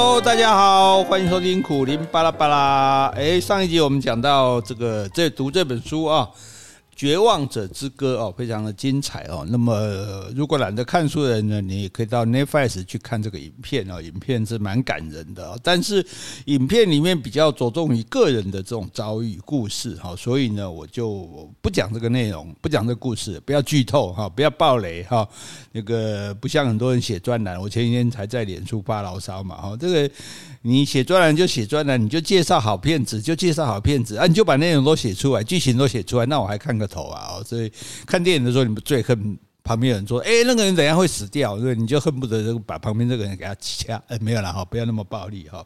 Hello，大家好，欢迎收听苦林巴拉巴拉。哎，上一集我们讲到这个，在读这本书啊。《绝望者之歌》哦，非常的精彩哦。那么，如果懒得看书的人呢，你也可以到 Netflix 去看这个影片哦。影片是蛮感人的，但是影片里面比较着重于个人的这种遭遇故事哈，所以呢，我就不讲这个内容，不讲这个故事，不要剧透哈，不要暴雷哈。那个不像很多人写专栏，我前几天才在脸书发牢骚嘛哈。这个你写专栏就写专栏，你就介绍好片子，就介绍好片子啊，你就把内容都写出来，剧情都写出来，那我还看个。头啊！所以看电影的时候，你们最恨旁边有人说：“哎，那个人怎样会死掉？”所以你就恨不得把旁边这个人给他掐。哎，没有了哈，不要那么暴力哈。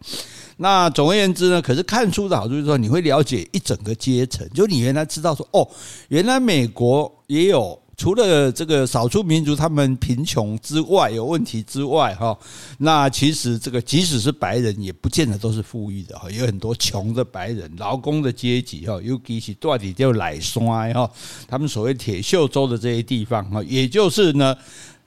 那总而言之呢，可是看书的好处就是说，你会了解一整个阶层，就你原来知道说，哦，原来美国也有。除了这个少数民族他们贫穷之外，有问题之外，哈，那其实这个即使是白人，也不见得都是富裕的哈，有很多穷的白人，劳工的阶级哈，尤其是到底叫奶酸哈，他们所谓铁锈州的这些地方哈，也就是呢。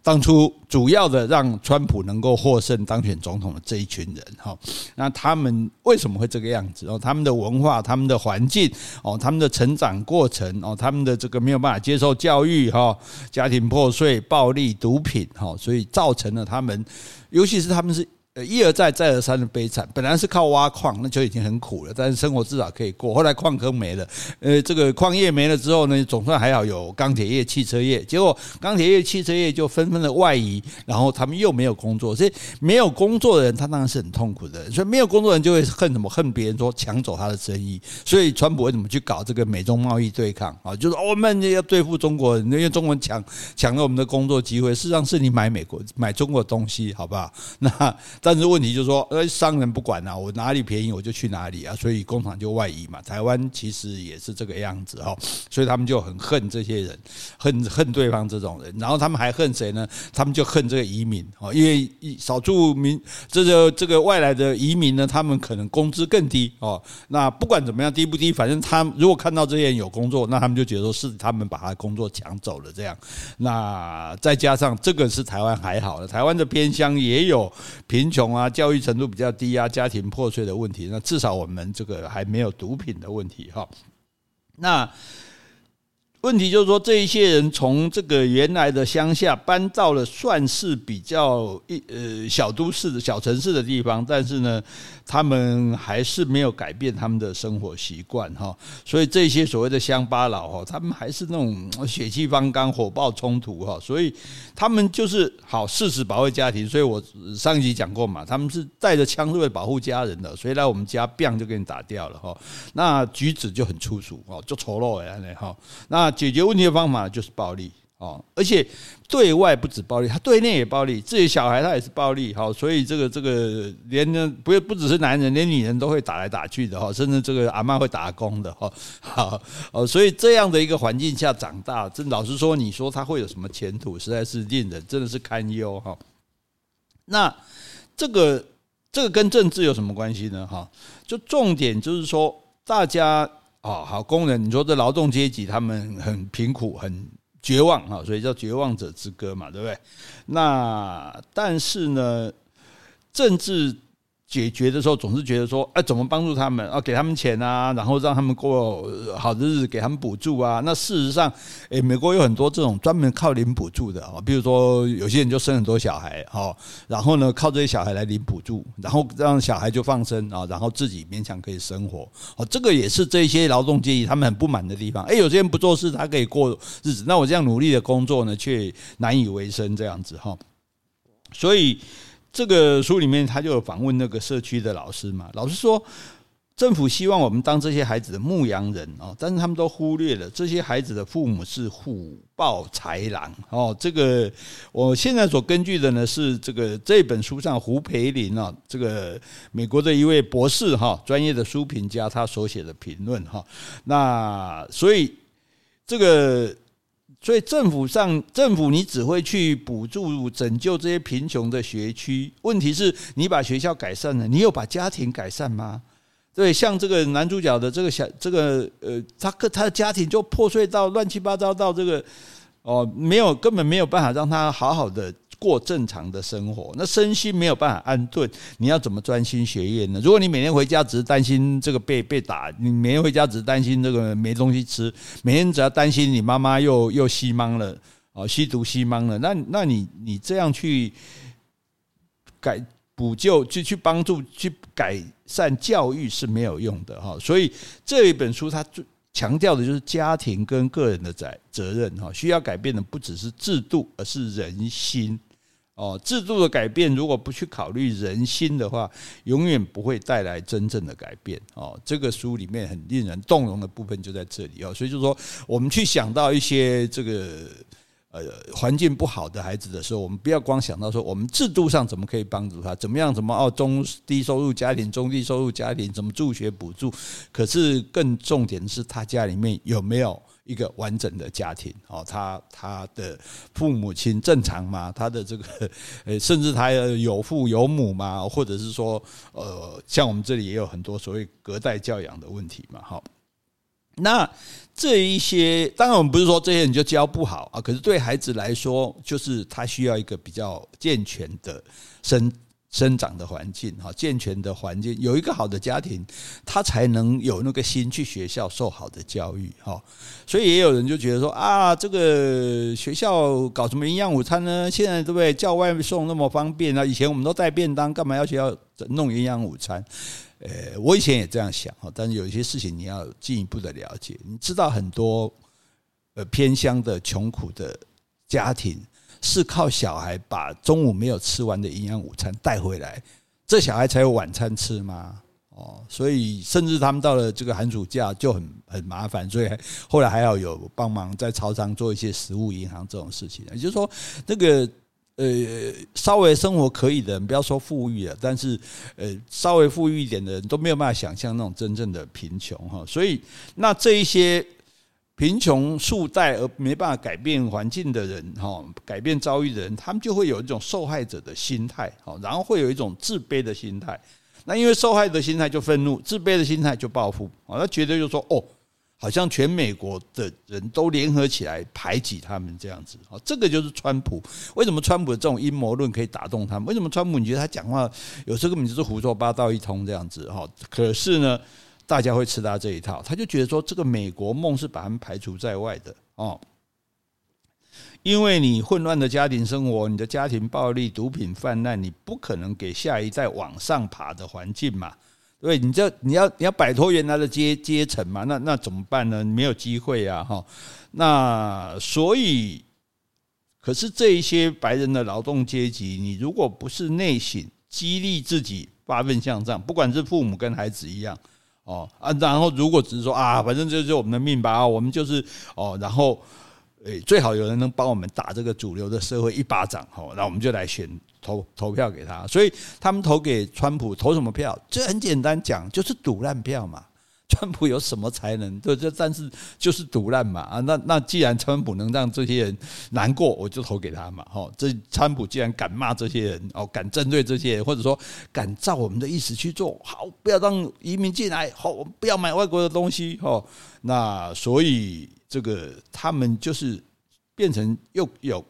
当初主要的让川普能够获胜当选总统的这一群人哈，那他们为什么会这个样子哦？他们的文化、他们的环境哦、他们的成长过程哦、他们的这个没有办法接受教育哈、家庭破碎、暴力、毒品哈，所以造成了他们，尤其是他们是。呃，一而再，再而三的悲惨。本来是靠挖矿，那就已经很苦了，但是生活至少可以过。后来矿坑没了，呃，这个矿业没了之后呢，总算还好有钢铁业、汽车业。结果钢铁业、汽车业就纷纷的外移，然后他们又没有工作。所以没有工作的人，他当然是很痛苦的。所以没有工作的人就会恨什么？恨别人说抢走他的生意。所以川普为什么去搞这个美中贸易对抗啊？就是我们要对付中国人，因为中国人抢抢了我们的工作机会。事实上是你买美国、买中国东西，好不好？那。但是问题就是说，呃，商人不管啊，我哪里便宜我就去哪里啊，所以工厂就外移嘛。台湾其实也是这个样子哈，所以他们就很恨这些人，恨恨对方这种人，然后他们还恨谁呢？他们就恨这个移民哦，因为少数民这个这个外来的移民呢，他们可能工资更低哦。那不管怎么样，低不低，反正他如果看到这些人有工作，那他们就觉得说是他们把他的工作抢走了这样。那再加上这个是台湾还好的，台湾的偏乡也有贫穷啊，教育程度比较低啊，家庭破碎的问题，那至少我们这个还没有毒品的问题哈。那。问题就是说，这一些人从这个原来的乡下搬到了算是比较一呃小都市的小城市的地方，但是呢，他们还是没有改变他们的生活习惯哈。所以这些所谓的乡巴佬哈，他们还是那种血气方刚、火爆冲突哈。所以他们就是好誓死保卫家庭。所以我上一集讲过嘛，他们是带着枪是为保护家人的，所以来我们家 bang 就给你打掉了哈。那举止就很粗俗哦，就丑陋哎哈。那解决问题的方法就是暴力哦，而且对外不止暴力，他对内也暴力，自己小孩他也是暴力，好，所以这个这个连呢不不只是男人，连女人都会打来打去的哈，甚至这个阿妈会打工的哈，好哦，所以这样的一个环境下长大，这老实说，你说他会有什么前途，实在是令人真的是堪忧哈。那这个这个跟政治有什么关系呢？哈，就重点就是说大家。哦，好，工人，你说这劳动阶级他们很贫苦，很绝望啊，所以叫绝望者之歌嘛，对不对？那但是呢，政治。解决的时候总是觉得说，哎，怎么帮助他们啊？给他们钱啊，然后让他们过好的日子，给他们补助啊。那事实上，诶，美国有很多这种专门靠领补助的啊，比如说有些人就生很多小孩哈，然后呢靠这些小孩来领补助，然后让小孩就放生啊，然后自己勉强可以生活。哦，这个也是这些劳动阶级他们很不满的地方。诶，有些人不做事，他可以过日子，那我这样努力的工作呢，却难以为生这样子哈。所以。这个书里面他就有访问那个社区的老师嘛，老师说，政府希望我们当这些孩子的牧羊人哦，但是他们都忽略了这些孩子的父母是虎豹豺狼哦。这个我现在所根据的呢是这个这本书上胡培林啊，这个美国的一位博士哈，专业的书评家他所写的评论哈。那所以这个。所以政府上，政府你只会去补助拯救这些贫穷的学区。问题是你把学校改善了，你有把家庭改善吗？对，像这个男主角的这个小这个呃，他他的家庭就破碎到乱七八糟到这个哦，没有根本没有办法让他好好的过正常的生活，那身心没有办法安顿，你要怎么专心学业呢？如果你每天回家只是担心这个被被打，你每天回家只是担心这个没东西吃，每天只要担心你妈妈又又吸茫了哦，吸毒吸茫了，那那你你这样去改补救，去去帮助去改善教育是没有用的哈。所以这一本书它最强调的就是家庭跟个人的责责任哈，需要改变的不只是制度，而是人心。哦，制度的改变如果不去考虑人心的话，永远不会带来真正的改变。哦，这个书里面很令人动容的部分就在这里哦。所以就是说，我们去想到一些这个呃环境不好的孩子的时候，我们不要光想到说我们制度上怎么可以帮助他，怎么样怎么哦中低收入家庭、中低收入家庭怎么助学补助，可是更重点的是他家里面有没有。一个完整的家庭哦，他他的父母亲正常吗？他的这个呃，甚至他有父有母吗？或者是说，呃，像我们这里也有很多所谓隔代教养的问题嘛，哈。那这一些，当然我们不是说这些人就教不好啊，可是对孩子来说，就是他需要一个比较健全的生。生长的环境，哈，健全的环境，有一个好的家庭，他才能有那个心去学校受好的教育，哈。所以也有人就觉得说啊，这个学校搞什么营养午餐呢？现在对不对？叫外送那么方便啊？以前我们都带便当，干嘛要学校弄营养午餐？呃，我以前也这样想，哈。但是有一些事情你要进一步的了解，你知道很多呃偏乡的穷苦的家庭。是靠小孩把中午没有吃完的营养午餐带回来，这小孩才有晚餐吃吗？哦，所以甚至他们到了这个寒暑假就很很麻烦，所以后来还要有帮忙在超商做一些食物银行这种事情。也就是说，那个呃稍微生活可以的人，不要说富裕了，但是呃稍微富裕一点的人都没有办法想象那种真正的贫穷哈。所以那这一些。贫穷数代而没办法改变环境的人，哈，改变遭遇的人，他们就会有一种受害者的心态，好，然后会有一种自卑的心态。那因为受害的心态就愤怒，自卑的心态就报复，啊，他觉得就说，哦，好像全美国的人都联合起来排挤他们这样子，啊，这个就是川普。为什么川普的这种阴谋论可以打动他们？为什么川普你觉得他讲话有时候根本就是胡说八道一通这样子，哈？可是呢？大家会吃他这一套，他就觉得说这个美国梦是把他们排除在外的哦，因为你混乱的家庭生活，你的家庭暴力、毒品泛滥，你不可能给下一代往上爬的环境嘛，对，你这你要你要摆脱原来的阶阶层嘛，那那怎么办呢？你没有机会啊，哈，那所以，可是这一些白人的劳动阶级，你如果不是内省激励自己发奋向上，不管是父母跟孩子一样。哦啊，然后如果只是说啊，反正就是我们的命吧，我们就是哦，然后诶，最好有人能帮我们打这个主流的社会一巴掌，哦，那我们就来选投投票给他。所以他们投给川普，投什么票？这很简单讲，就是赌烂票嘛。川普有什么才能？对，这但是就是赌烂嘛啊！那那既然川普能让这些人难过，我就投给他嘛。哈，这川普既然敢骂这些人哦，敢针对这些人，或者说敢照我们的意思去做，好，不要让移民进来，好我，不要买外国的东西。哦，那所以这个他们就是变成又有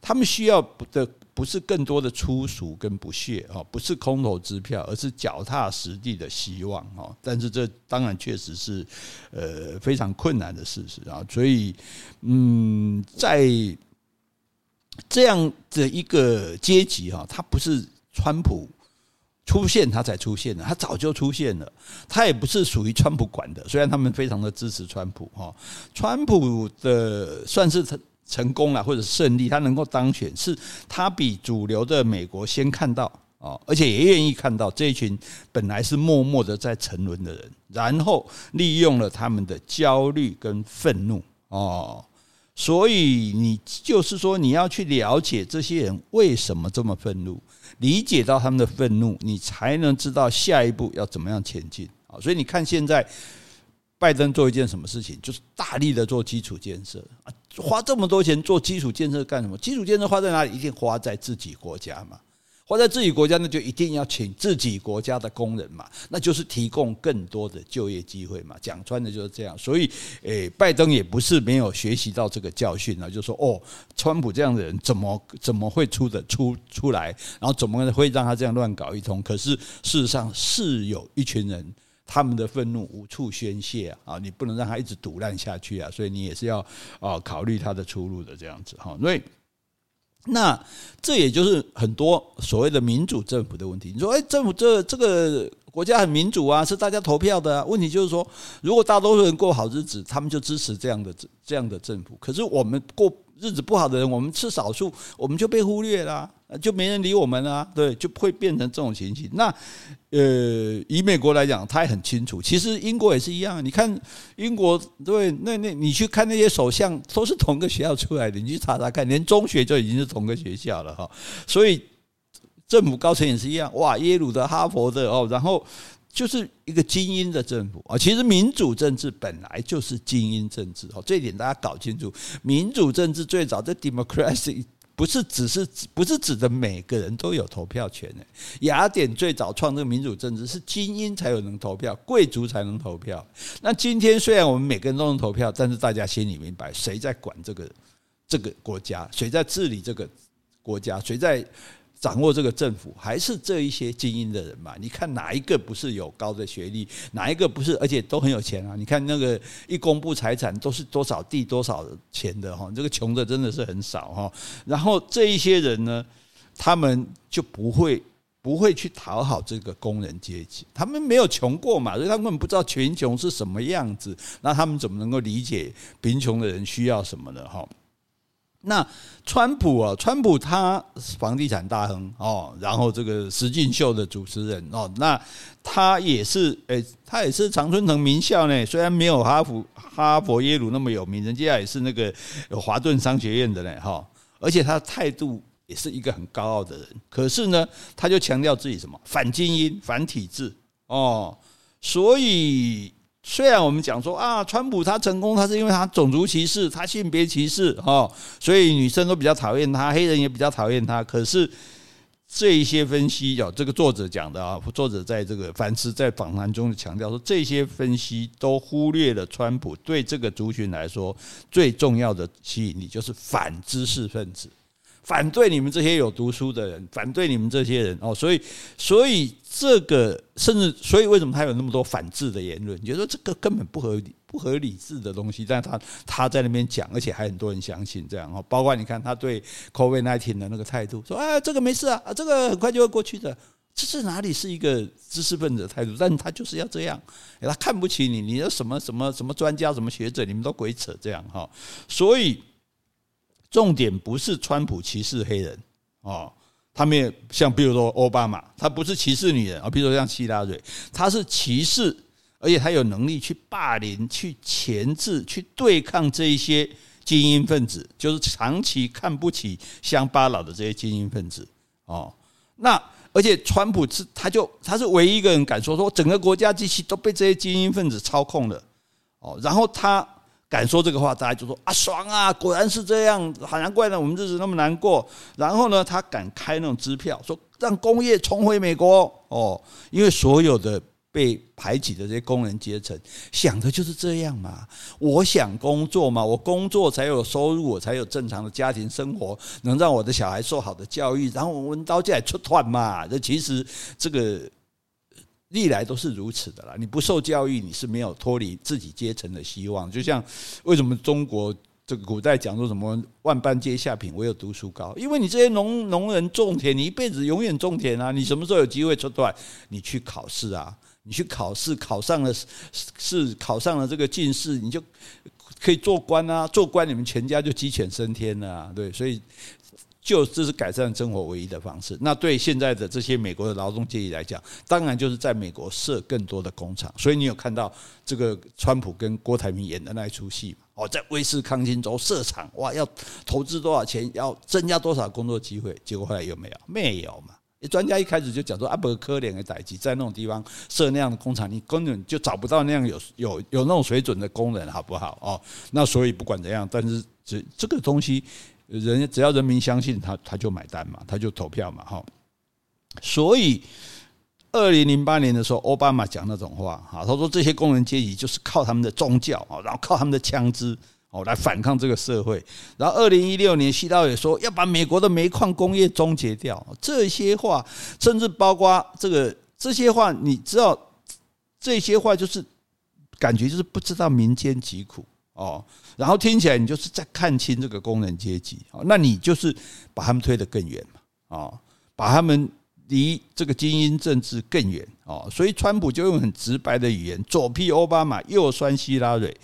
他们需要的。不是更多的粗俗跟不屑哈，不是空头支票，而是脚踏实地的希望哈。但是这当然确实是呃非常困难的事实啊。所以嗯，在这样的一个阶级哈，它不是川普出现他才出现的，他早就出现了。他也不是属于川普管的，虽然他们非常的支持川普哈。川普的算是成。成功了或者胜利，他能够当选，是他比主流的美国先看到啊，而且也愿意看到这一群本来是默默的在沉沦的人，然后利用了他们的焦虑跟愤怒哦，所以你就是说你要去了解这些人为什么这么愤怒，理解到他们的愤怒，你才能知道下一步要怎么样前进啊。所以你看现在。拜登做一件什么事情，就是大力的做基础建设啊，花这么多钱做基础建设干什么？基础建设花在哪里？一定花在自己国家嘛，活在自己国家，那就一定要请自己国家的工人嘛，那就是提供更多的就业机会嘛。讲穿的就是这样。所以，诶，拜登也不是没有学习到这个教训啊，就说哦，川普这样的人怎么怎么会出的出出来，然后怎么会让他这样乱搞一通？可是事实上是有一群人，他们的愤怒无处宣泄啊，你不能让他一直赌烂下去啊，所以你也是要啊考虑他的出路的这样子哈，所以。那这也就是很多所谓的民主政府的问题。你说，哎，政府这这个国家很民主啊，是大家投票的啊。问题就是说，如果大多数人过好日子，他们就支持这样的这样的政府。可是我们过日子不好的人，我们是少数，我们就被忽略了。就没人理我们啊，对，就会变成这种情形。那呃，以美国来讲，他也很清楚。其实英国也是一样。你看英国，对，那那你去看那些首相，都是同个学校出来的。你去查查看，连中学就已经是同个学校了哈。所以政府高层也是一样。哇，耶鲁的、哈佛的哦，然后就是一个精英的政府啊。其实民主政治本来就是精英政治哦，这一点大家搞清楚。民主政治最早的 democracy。不是只是不是指的每个人都有投票权的。雅典最早创这个民主政治是精英才有能投票，贵族才能投票。那今天虽然我们每个人都能投票，但是大家心里明白谁在管这个这个国家，谁在治理这个国家，谁在。掌握这个政府还是这一些精英的人嘛？你看哪一个不是有高的学历？哪一个不是而且都很有钱啊？你看那个一公布财产都是多少地多少钱的哈，这个穷的真的是很少哈。然后这一些人呢，他们就不会不会去讨好这个工人阶级，他们没有穷过嘛，所以他们不知道贫穷是什么样子。那他们怎么能够理解贫穷的人需要什么呢？哈？那川普啊，川普他房地产大亨哦，然后这个实境秀的主持人哦，那他也是诶，他也是常春藤名校呢，虽然没有哈佛、哈佛、耶鲁那么有名，人家也是那个华顿商学院的呢哈，而且他态度也是一个很高傲的人，可是呢，他就强调自己什么反精英、反体制哦，所以。虽然我们讲说啊，川普他成功，他是因为他种族歧视，他性别歧视，哈，所以女生都比较讨厌他，黑人也比较讨厌他。可是这一些分析，有这个作者讲的啊，作者在这个凡斯在访谈中强调说，这些分析都忽略了川普对这个族群来说最重要的吸引力，就是反知识分子。反对你们这些有读书的人，反对你们这些人哦，所以，所以这个甚至，所以为什么他有那么多反智的言论？你觉得这个根本不合理、不合理智的东西，但他他在那边讲，而且还很多人相信这样哦。包括你看他对 COVID-19 的那个态度，说啊，这个没事啊，这个很快就会过去的，这是哪里是一个知识分子的态度？但他就是要这样，他看不起你，你什么什么什么专家、什么学者，你们都鬼扯这样哈，所以。重点不是川普歧视黑人哦，他们也像比如说奥巴马，他不是歧视女人啊，比如说像希拉蕊，他是歧视，而且他有能力去霸凌、去钳制、去对抗这一些精英分子，就是长期看不起乡巴佬的这些精英分子哦。那而且川普是他就他是唯一一个人敢说说整个国家机器都被这些精英分子操控了哦，然后他。敢说这个话，大家就说啊爽啊，果然是这样，好难怪呢，我们日子那么难过。然后呢，他敢开那种支票，说让工业重回美国哦，因为所有的被排挤的这些工人阶层想的就是这样嘛。我想工作嘛，我工作才有收入，我才有正常的家庭生活，能让我的小孩受好的教育，然后我们到这里出团嘛。这其实这个。历来都是如此的啦，你不受教育，你是没有脱离自己阶层的希望。就像为什么中国这个古代讲说什么“万般皆下品，唯有读书高”，因为你这些农农人种田，你一辈子永远种田啊，你什么时候有机会出头？你去考试啊，你去考试，考上了是考上了这个进士，你就可以做官啊，做官你们全家就鸡犬升天了啊，对，所以。就这是改善生活唯一的方式。那对现在的这些美国的劳动阶级来讲，当然就是在美国设更多的工厂。所以你有看到这个川普跟郭台铭演的那一出戏吗？哦，在威斯康星州设厂，哇，要投资多少钱？要增加多少工作机会？结果后来有没有？没有嘛。专家一开始就讲说，阿伯科连的代志，在那种地方设那样的工厂，你根本就找不到那样有有有那种水准的工人，好不好？哦，那所以不管怎样，但是这这个东西。人只要人民相信他，他就买单嘛，他就投票嘛，哈。所以，二零零八年的时候，奥巴马讲那种话，哈，他说这些工人阶级就是靠他们的宗教啊，然后靠他们的枪支哦来反抗这个社会。然后二零一六年，希拉里说要把美国的煤矿工业终结掉。这些话，甚至包括这个这些话，你知道，这些话就是感觉就是不知道民间疾苦哦。然后听起来你就是在看清这个工人阶级，那你就是把他们推得更远嘛，哦，把他们。离这个精英政治更远哦，所以川普就用很直白的语言，左批奥巴马，右酸希拉蕊，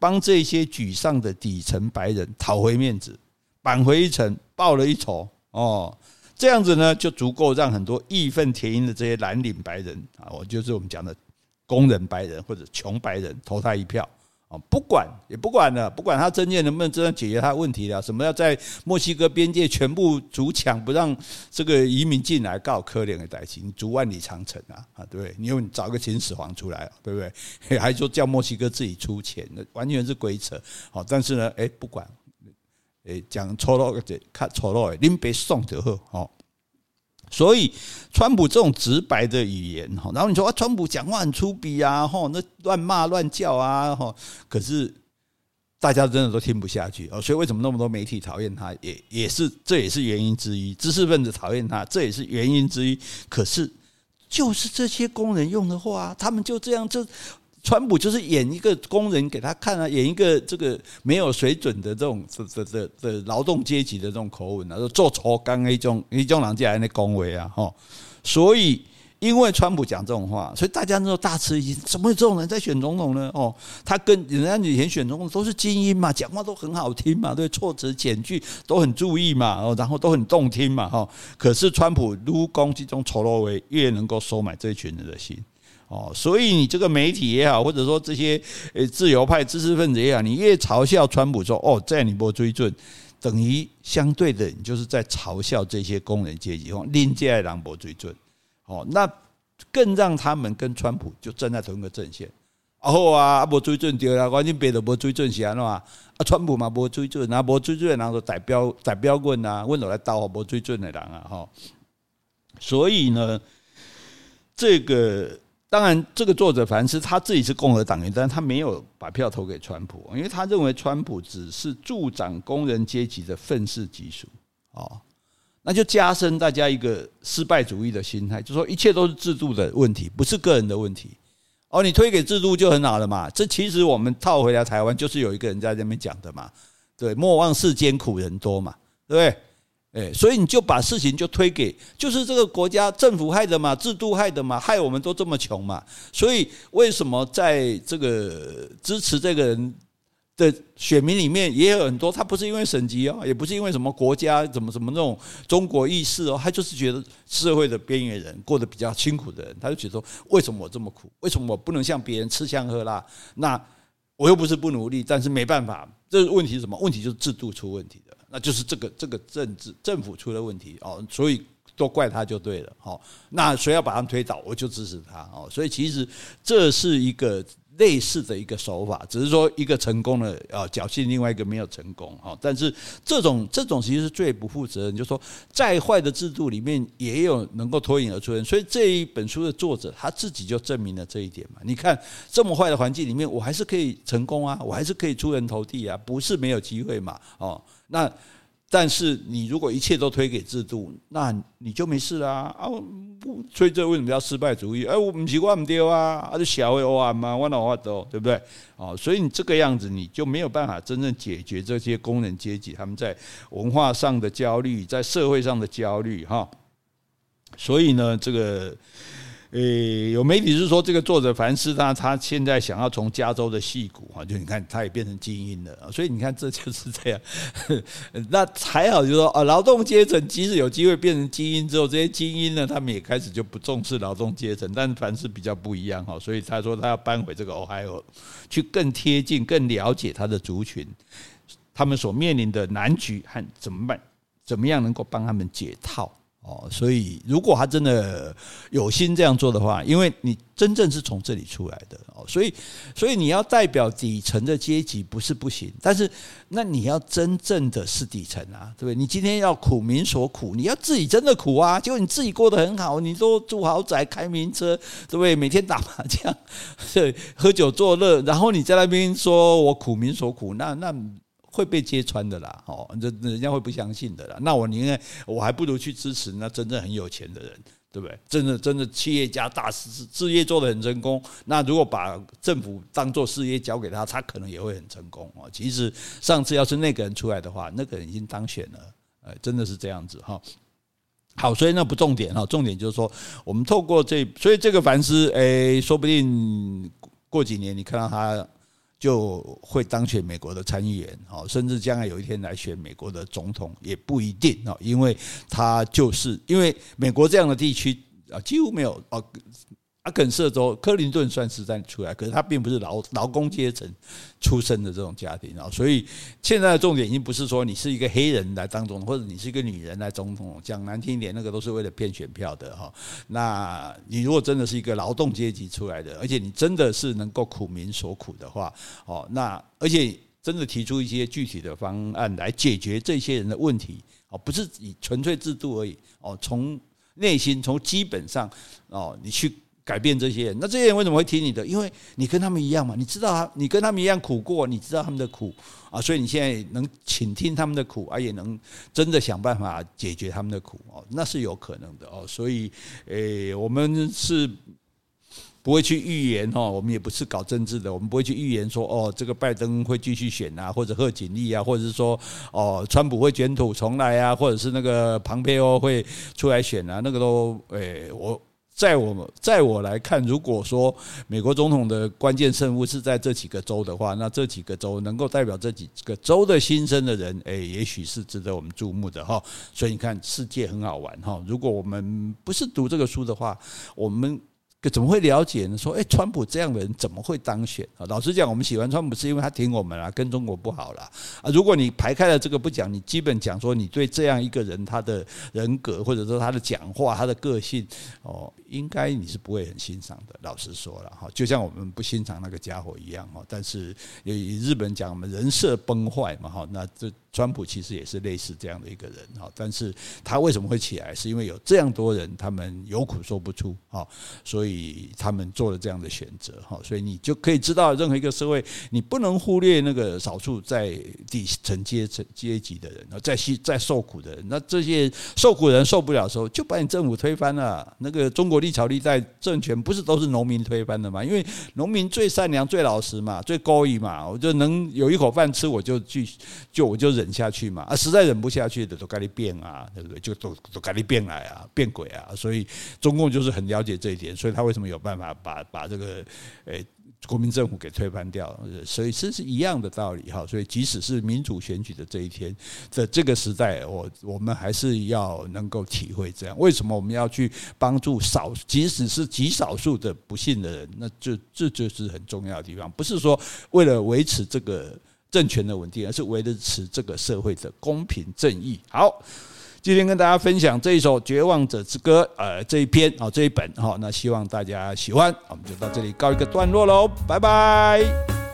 帮这些沮丧的底层白人讨回面子，扳回一城，报了一仇哦。这样子呢，就足够让很多义愤填膺的这些蓝领白人啊，我就是我们讲的工人白人或者穷白人投他一票。哦，不管也不管了，不管他政见能不能真正解决他问题了。什么要在墨西哥边界全部筑墙，不让这个移民进来，告可怜的代情，筑万里长城啊啊，对不对？你又找个秦始皇出来，对不对？还说叫墨西哥自己出钱，那完全是鬼扯。好，但是呢，哎，不管，哎，讲丑陋的，看丑陋的，您别送就好，好。所以，川普这种直白的语言，哈，然后你说啊，川普讲话很粗鄙啊，哈，那乱骂乱叫啊，哈，可是大家真的都听不下去哦。所以为什么那么多媒体讨厌他，也也是这也是原因之一。知识分子讨厌他，这也是原因之一。可是，就是这些工人用的话，他们就这样就。川普就是演一个工人给他看啊，演一个这个没有水准的这种的的的劳动阶级的这种口吻啊，说做错刚一种一种人家来的恭维啊，哈，所以因为川普讲这种话，所以大家都大吃一惊，怎么会这种人在选总统呢？哦，他跟人家以前选总统都是精英嘛，讲话都很好听嘛，对，措辞简句都很注意嘛，哦，然后都很动听嘛，哈，可是川普如攻击中丑陋为越能够收买这群人的心。哦，所以你这个媒体也好，或者说这些呃自由派知识分子也好，你越嘲笑川普说哦，在你不追准，等于相对的，你就是在嘲笑这些工人阶级，哦另界让不追准，哦，那更让他们跟川普就站在同一个阵线。哦啊，不追准对啦，关键别的不追准是安怎啊？川普嘛不追准，那不追准的人就代表代表棍啊，问落来刀不追准的人啊，哈。所以呢，这个。当然，这个作者凡斯他自己是共和党员，但是他没有把票投给川普，因为他认为川普只是助长工人阶级的愤世嫉俗，哦，那就加深大家一个失败主义的心态，就说一切都是制度的问题，不是个人的问题。哦，你推给制度就很好了嘛。这其实我们套回来台湾，就是有一个人在那边讲的嘛，对，莫忘世间苦人多嘛，对不对？哎，所以你就把事情就推给，就是这个国家政府害的嘛，制度害的嘛，害我们都这么穷嘛。所以为什么在这个支持这个人的选民里面也有很多，他不是因为省级哦，也不是因为什么国家怎么怎么那种中国意识哦，他就是觉得社会的边缘人过得比较辛苦的人，他就觉得，为什么我这么苦？为什么我不能像别人吃香喝辣？那我又不是不努力，但是没办法。这个问题是什么？问题就是制度出问题。那就是这个这个政治政府出了问题哦，所以都怪他就对了。好，那谁要把他们推倒，我就支持他哦。所以其实这是一个类似的一个手法，只是说一个成功了啊，侥幸另外一个没有成功啊。但是这种这种其实是最不负责任，就是说再坏的制度里面也有能够脱颖而出的人。所以这一本书的作者他自己就证明了这一点嘛。你看这么坏的环境里面，我还是可以成功啊，我还是可以出人头地啊，不是没有机会嘛。哦。那，但是你如果一切都推给制度，那你就没事啦啊！所以这为什么叫失败主义？哎，我不习惯不丢啊，啊，就小会偶尔嘛，我哪话都对不对？哦，所以你这个样子，你就没有办法真正解决这些工人阶级他们在文化上的焦虑，在社会上的焦虑哈。所以呢，这个。诶，有媒体是说，这个作者凡斯他他现在想要从加州的戏骨哈，就你看他也变成精英了，所以你看这就是这样。那还好，就是说啊，劳动阶层即使有机会变成精英之后，这些精英呢，他们也开始就不重视劳动阶层。但是凡斯比较不一样哈，所以他说他要搬回这个 Ohio 去更贴近、更了解他的族群，他们所面临的难局和怎么办，怎么样能够帮他们解套。哦，所以如果他真的有心这样做的话，因为你真正是从这里出来的哦，所以所以你要代表底层的阶级不是不行，但是那你要真正的是底层啊，对不对？你今天要苦民所苦，你要自己真的苦啊，结果你自己过得很好，你都住豪宅、开名车，对不对？每天打麻将、对，喝酒作乐，然后你在那边说我苦民所苦，那那。会被揭穿的啦，哦，人人家会不相信的啦。那我宁愿我还不如去支持那真正很有钱的人，对不对？真的真的企业家大事事业做得很成功。那如果把政府当做事业交给他，他可能也会很成功哦。其实上次要是那个人出来的话，那个人已经当选了，呃，真的是这样子哈。好，所以那不重点哈，重点就是说，我们透过这，所以这个凡斯，诶，说不定过几年你看到他。就会当选美国的参议员，哦，甚至将来有一天来选美国的总统也不一定哦，因为他就是因为美国这样的地区啊，几乎没有哦。阿肯色州，克林顿算是在出来，可是他并不是劳劳工阶层出身的这种家庭啊，所以现在的重点已经不是说你是一个黑人来当总统，或者你是一个女人来总统，讲难听一点，那个都是为了骗选票的哈。那你如果真的是一个劳动阶级出来的，而且你真的是能够苦民所苦的话，哦，那而且真的提出一些具体的方案来解决这些人的问题，哦，不是以纯粹制度而已，哦，从内心从基本上哦，你去。改变这些人，那这些人为什么会听你的？因为你跟他们一样嘛，你知道他，你跟他们一样苦过，你知道他们的苦啊，所以你现在能倾听他们的苦，啊，也能真的想办法解决他们的苦哦，那是有可能的哦。所以，诶，我们是不会去预言哦，我们也不是搞政治的，我们不会去预言说哦，这个拜登会继续选啊，或者贺锦丽啊，或者是说哦，川普会卷土重来啊，或者是那个庞佩欧会出来选啊，那个都诶，我。在我在我来看，如果说美国总统的关键胜负是在这几个州的话，那这几个州能够代表这几个州的心声的人，诶，也许是值得我们注目的哈。所以你看，世界很好玩哈。如果我们不是读这个书的话，我们。怎么会了解呢？说，哎，川普这样的人怎么会当选啊？老实讲，我们喜欢川普是因为他挺我们啦，跟中国不好啦。啊。如果你排开了这个不讲，你基本讲说你对这样一个人他的人格，或者说他的讲话、他的个性，哦，应该你是不会很欣赏的。老实说了哈，就像我们不欣赏那个家伙一样哈。但是以日本讲，我们人设崩坏嘛哈，那这。川普其实也是类似这样的一个人哈，但是他为什么会起来？是因为有这样多人，他们有苦说不出哈，所以他们做了这样的选择哈。所以你就可以知道，任何一个社会，你不能忽略那个少数在底层阶层阶级的人，在在受苦的人。那这些受苦人受不了的时候，就把你政府推翻了。那个中国历朝历代政权不是都是农民推翻的吗？因为农民最善良、最老实嘛，最高义嘛，我就能有一口饭吃，我就去就我就忍。下去嘛啊，实在忍不下去的都该你变啊，对不对？就都都该你变来啊，变鬼啊！所以中共就是很了解这一点，所以他为什么有办法把把这个诶国民政府给推翻掉？所以这是一样的道理哈。所以即使是民主选举的这一天的这个时代，我我们还是要能够体会这样。为什么我们要去帮助少，即使是极少数的不幸的人？那就这就是很重要的地方，不是说为了维持这个。政权的稳定，而是维持这个社会的公平正义。好，今天跟大家分享这一首《绝望者之歌》呃，这一篇啊，这一本哈，那希望大家喜欢，我们就到这里告一个段落喽，拜拜。